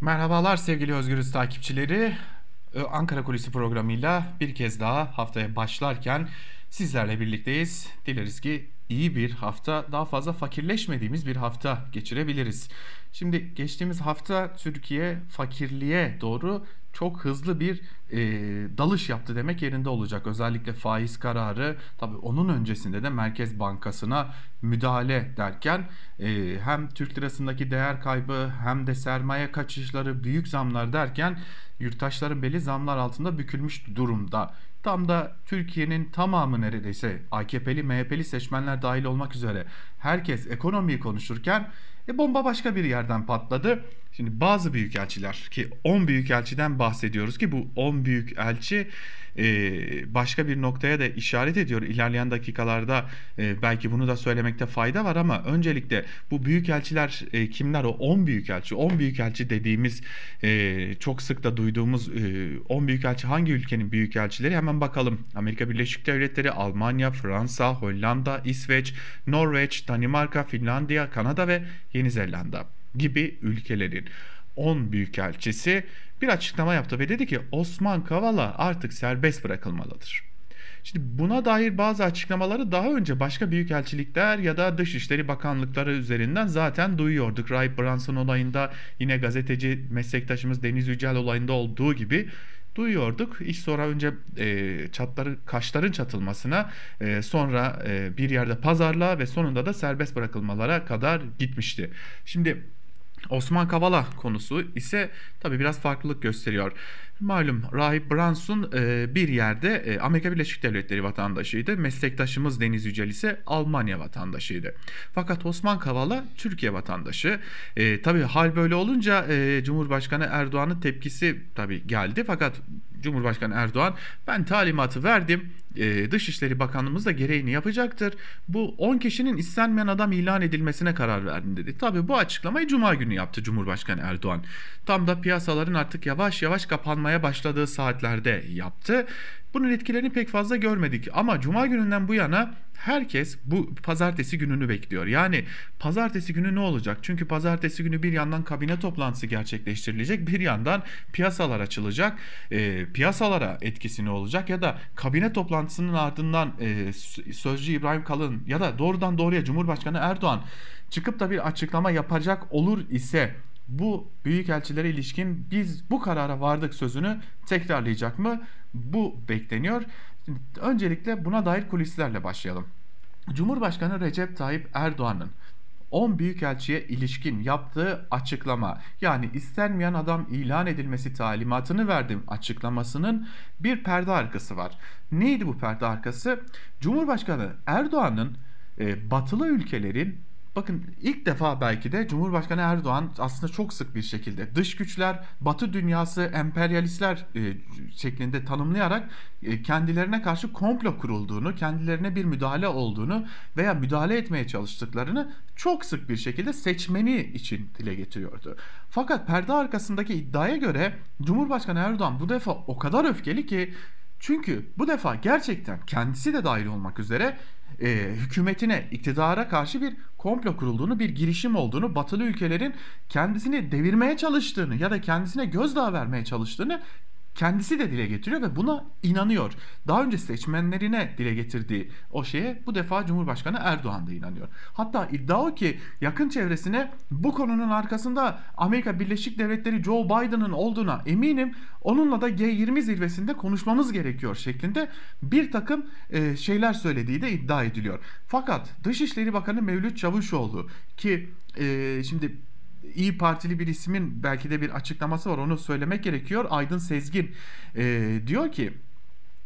Merhabalar sevgili Özgürüz takipçileri. Ö- Ankara Kulisi programıyla bir kez daha haftaya başlarken sizlerle birlikteyiz. Dileriz ki iyi bir hafta, daha fazla fakirleşmediğimiz bir hafta geçirebiliriz. Şimdi geçtiğimiz hafta Türkiye fakirliğe doğru çok hızlı bir e, dalış yaptı demek yerinde olacak. Özellikle faiz kararı tabii onun öncesinde de Merkez Bankası'na müdahale derken e, hem Türk lirasındaki değer kaybı hem de sermaye kaçışları büyük zamlar derken yurttaşların beli zamlar altında bükülmüş durumda. Tam da Türkiye'nin tamamı neredeyse AKP'li MHP'li seçmenler dahil olmak üzere herkes ekonomiyi konuşurken e, bomba başka bir yerden patladı. Şimdi bazı büyükelçiler ki 10 büyükelçiden bahsediyoruz ki bu 10 büyükelçi e, başka bir noktaya da işaret ediyor. İlerleyen dakikalarda e, belki bunu da söylemekte fayda var ama öncelikle bu büyükelçiler e, kimler o 10 büyükelçi 10 büyükelçi dediğimiz e, çok sık da duyduğumuz e, 10 büyükelçi hangi ülkenin büyükelçileri hemen bakalım. Amerika Birleşik Devletleri, Almanya, Fransa, Hollanda, İsveç, Norveç, Danimarka, Finlandiya, Kanada ve Yeni Zelanda gibi ülkelerin 10 büyükelçisi bir açıklama yaptı ve dedi ki Osman Kavala artık serbest bırakılmalıdır. Şimdi buna dair bazı açıklamaları daha önce başka büyükelçilikler ya da Dışişleri Bakanlıkları üzerinden zaten duyuyorduk. Rahip Brunson olayında yine gazeteci meslektaşımız Deniz Yücel olayında olduğu gibi duyuyorduk. İş sonra önce e, çatları kaşların çatılmasına e, sonra e, bir yerde pazarlığa ve sonunda da serbest bırakılmalara kadar gitmişti. Şimdi Osman Kavala konusu ise tabii biraz farklılık gösteriyor. Malum Rahip Brunson e, bir yerde e, Amerika Birleşik Devletleri vatandaşıydı. Meslektaşımız Deniz Yücel ise Almanya vatandaşıydı. Fakat Osman Kavala Türkiye vatandaşı. E, tabii hal böyle olunca e, Cumhurbaşkanı Erdoğan'ın tepkisi tabii geldi. Fakat Cumhurbaşkanı Erdoğan ben talimatı verdim. Ee, Dışişleri Bakanlığımız da gereğini yapacaktır. Bu 10 kişinin istenmeyen adam ilan edilmesine karar verdim dedi. Tabi bu açıklamayı Cuma günü yaptı Cumhurbaşkanı Erdoğan. Tam da piyasaların artık yavaş yavaş kapanmaya başladığı saatlerde yaptı. Bunun etkilerini pek fazla görmedik ama cuma gününden bu yana herkes bu pazartesi gününü bekliyor. Yani pazartesi günü ne olacak? Çünkü pazartesi günü bir yandan kabine toplantısı gerçekleştirilecek, bir yandan piyasalar açılacak. E, piyasalara etkisi ne olacak ya da kabine toplantısının ardından e, sözcü İbrahim Kalın ya da doğrudan doğruya Cumhurbaşkanı Erdoğan çıkıp da bir açıklama yapacak olur ise bu büyükelçilere ilişkin biz bu karara vardık sözünü tekrarlayacak mı? Bu bekleniyor. Öncelikle buna dair kulislerle başlayalım. Cumhurbaşkanı Recep Tayyip Erdoğan'ın 10 büyükelçiye ilişkin yaptığı açıklama yani istenmeyen adam ilan edilmesi talimatını verdim açıklamasının bir perde arkası var. Neydi bu perde arkası? Cumhurbaşkanı Erdoğan'ın e, batılı ülkelerin Bakın ilk defa belki de Cumhurbaşkanı Erdoğan aslında çok sık bir şekilde dış güçler, Batı dünyası, emperyalistler e, şeklinde tanımlayarak e, kendilerine karşı komplo kurulduğunu, kendilerine bir müdahale olduğunu veya müdahale etmeye çalıştıklarını çok sık bir şekilde seçmeni için dile getiriyordu. Fakat perde arkasındaki iddiaya göre Cumhurbaşkanı Erdoğan bu defa o kadar öfkeli ki çünkü bu defa gerçekten kendisi de dahil olmak üzere e, hükümetine, iktidara karşı bir komplo kurulduğunu, bir girişim olduğunu, batılı ülkelerin kendisini devirmeye çalıştığını ya da kendisine gözdağı vermeye çalıştığını kendisi de dile getiriyor ve buna inanıyor. Daha önce seçmenlerine dile getirdiği o şeye bu defa Cumhurbaşkanı Erdoğan da inanıyor. Hatta iddia o ki yakın çevresine bu konunun arkasında Amerika Birleşik Devletleri Joe Biden'ın olduğuna eminim. Onunla da G20 zirvesinde konuşmamız gerekiyor şeklinde bir takım e, şeyler söylediği de iddia ediliyor. Fakat Dışişleri Bakanı Mevlüt Çavuşoğlu ki e, şimdi İyi Partili bir ismin belki de bir açıklaması var onu söylemek gerekiyor. Aydın Sezgin e, diyor ki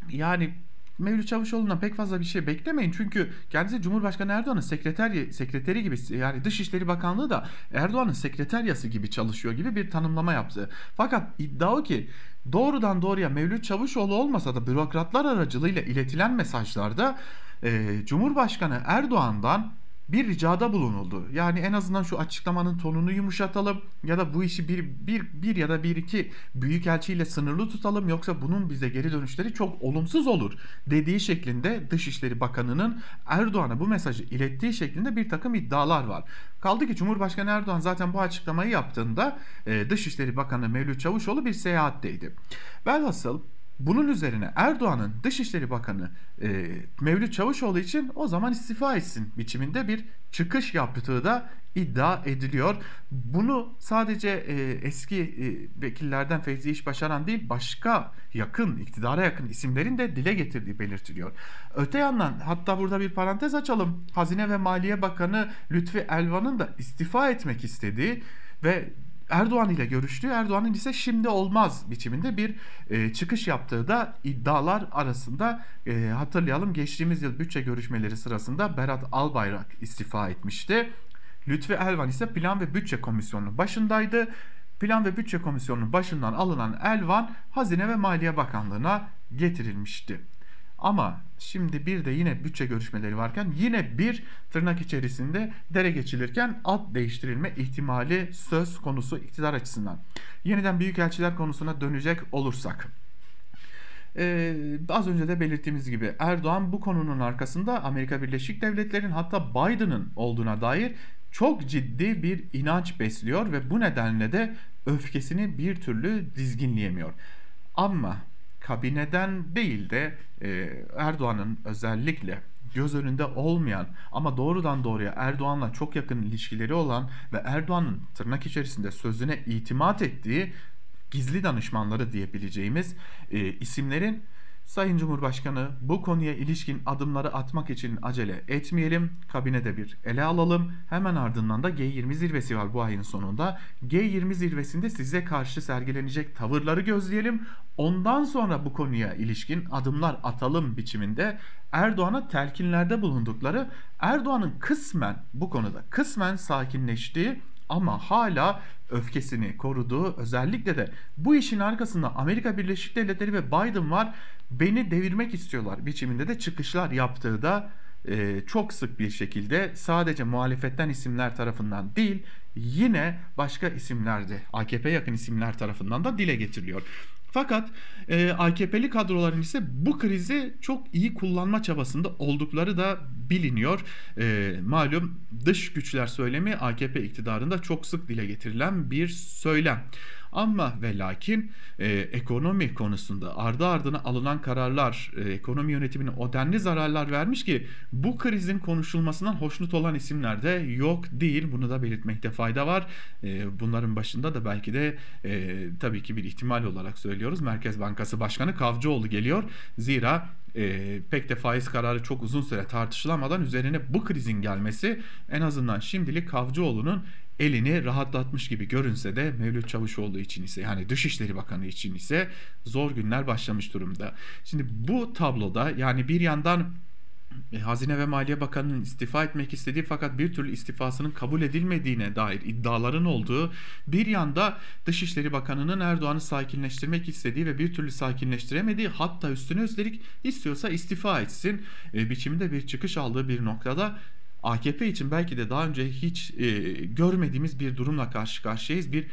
yani Mevlüt Çavuşoğlu'ndan pek fazla bir şey beklemeyin. Çünkü kendisi Cumhurbaşkanı Erdoğan'ın sekreteri, sekreteri gibi yani Dışişleri Bakanlığı da Erdoğan'ın sekreteryası gibi çalışıyor gibi bir tanımlama yaptı. Fakat iddia o ki doğrudan doğruya Mevlüt Çavuşoğlu olmasa da bürokratlar aracılığıyla iletilen mesajlarda e, Cumhurbaşkanı Erdoğan'dan bir ricada bulunuldu. Yani en azından şu açıklamanın tonunu yumuşatalım ya da bu işi bir, bir, bir ya da bir iki büyükelçiyle sınırlı tutalım yoksa bunun bize geri dönüşleri çok olumsuz olur dediği şeklinde Dışişleri Bakanı'nın Erdoğan'a bu mesajı ilettiği şeklinde bir takım iddialar var. Kaldı ki Cumhurbaşkanı Erdoğan zaten bu açıklamayı yaptığında e, Dışişleri Bakanı Mevlüt Çavuşoğlu bir seyahatteydi. Velhasıl bunun üzerine Erdoğan'ın Dışişleri Bakanı e, Mevlüt Çavuşoğlu için o zaman istifa etsin biçiminde bir çıkış yaptığı da iddia ediliyor. Bunu sadece e, eski e, vekillerden Fevzi İş Başaran değil başka yakın, iktidara yakın isimlerin de dile getirdiği belirtiliyor. Öte yandan hatta burada bir parantez açalım. Hazine ve Maliye Bakanı Lütfi Elvan'ın da istifa etmek istediği ve Erdoğan ile görüştüğü, Erdoğan'ın ise şimdi olmaz biçiminde bir e, çıkış yaptığı da iddialar arasında e, hatırlayalım. Geçtiğimiz yıl bütçe görüşmeleri sırasında Berat Albayrak istifa etmişti. Lütfi Elvan ise Plan ve Bütçe Komisyonu'nun başındaydı. Plan ve Bütçe Komisyonu'nun başından alınan Elvan Hazine ve Maliye Bakanlığı'na getirilmişti. Ama şimdi bir de yine bütçe görüşmeleri varken yine bir tırnak içerisinde dere geçilirken ad değiştirilme ihtimali söz konusu iktidar açısından. Yeniden büyükelçiler konusuna dönecek olursak. Ee, az önce de belirttiğimiz gibi Erdoğan bu konunun arkasında Amerika Birleşik Devletleri'nin hatta Biden'ın olduğuna dair çok ciddi bir inanç besliyor ve bu nedenle de öfkesini bir türlü dizginleyemiyor. Ama kabineden değil de e, Erdoğan'ın özellikle göz önünde olmayan ama doğrudan doğruya Erdoğan'la çok yakın ilişkileri olan ve Erdoğan'ın tırnak içerisinde sözüne itimat ettiği gizli danışmanları diyebileceğimiz e, isimlerin Sayın Cumhurbaşkanı bu konuya ilişkin adımları atmak için acele etmeyelim. Kabinede bir ele alalım. Hemen ardından da G20 zirvesi var bu ayın sonunda. G20 zirvesinde size karşı sergilenecek tavırları gözleyelim. Ondan sonra bu konuya ilişkin adımlar atalım biçiminde Erdoğan'a telkinlerde bulundukları Erdoğan'ın kısmen bu konuda kısmen sakinleştiği ama hala öfkesini koruduğu özellikle de bu işin arkasında Amerika Birleşik Devletleri ve Biden var beni devirmek istiyorlar biçiminde de çıkışlar yaptığı da e, çok sık bir şekilde sadece muhalefetten isimler tarafından değil yine başka isimlerde AKP yakın isimler tarafından da dile getiriliyor. Fakat e, AKP'li kadroların ise bu krizi çok iyi kullanma çabasında oldukları da biliniyor. E, malum dış güçler söylemi AKP iktidarında çok sık dile getirilen bir söylem. Ama ve lakin e, ekonomi konusunda ardı ardına alınan kararlar e, ekonomi yönetimine o denli zararlar vermiş ki bu krizin konuşulmasından hoşnut olan isimler de yok değil. Bunu da belirtmekte fayda var. E, bunların başında da belki de e, tabii ki bir ihtimal olarak söylüyoruz. Merkez Bankası Başkanı Kavcıoğlu geliyor. Zira e, pek de faiz kararı çok uzun süre tartışılamadan üzerine bu krizin gelmesi en azından şimdilik Kavcıoğlu'nun elini rahatlatmış gibi görünse de Mevlüt Çavuşoğlu için ise yani Dışişleri Bakanı için ise zor günler başlamış durumda. Şimdi bu tabloda yani bir yandan Hazine ve Maliye Bakanı'nın istifa etmek istediği fakat bir türlü istifasının kabul edilmediğine dair iddiaların olduğu bir yanda Dışişleri Bakanı'nın Erdoğan'ı sakinleştirmek istediği ve bir türlü sakinleştiremediği hatta üstüne üstelik istiyorsa istifa etsin e, biçimde bir çıkış aldığı bir noktada AKP için belki de daha önce hiç e, görmediğimiz bir durumla karşı karşıyayız. Bir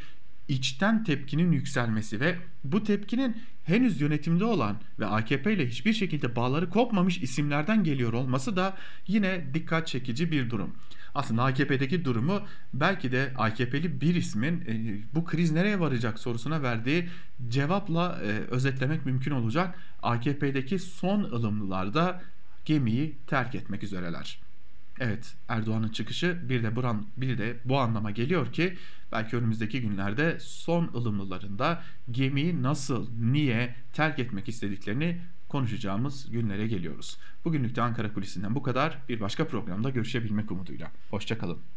içten tepkinin yükselmesi ve bu tepkinin henüz yönetimde olan ve AKP ile hiçbir şekilde bağları kopmamış isimlerden geliyor olması da yine dikkat çekici bir durum. Aslında AKP'deki durumu belki de AKP'li bir ismin e, bu kriz nereye varacak sorusuna verdiği cevapla e, özetlemek mümkün olacak. AKP'deki son ılımlılarda gemiyi terk etmek üzereler. Evet Erdoğan'ın çıkışı bir de buran bir de bu anlama geliyor ki belki önümüzdeki günlerde son ılımlılarında gemiyi nasıl, niye terk etmek istediklerini konuşacağımız günlere geliyoruz. Bugünlük de Ankara Kulisi'nden bu kadar. Bir başka programda görüşebilmek umuduyla. Hoşçakalın.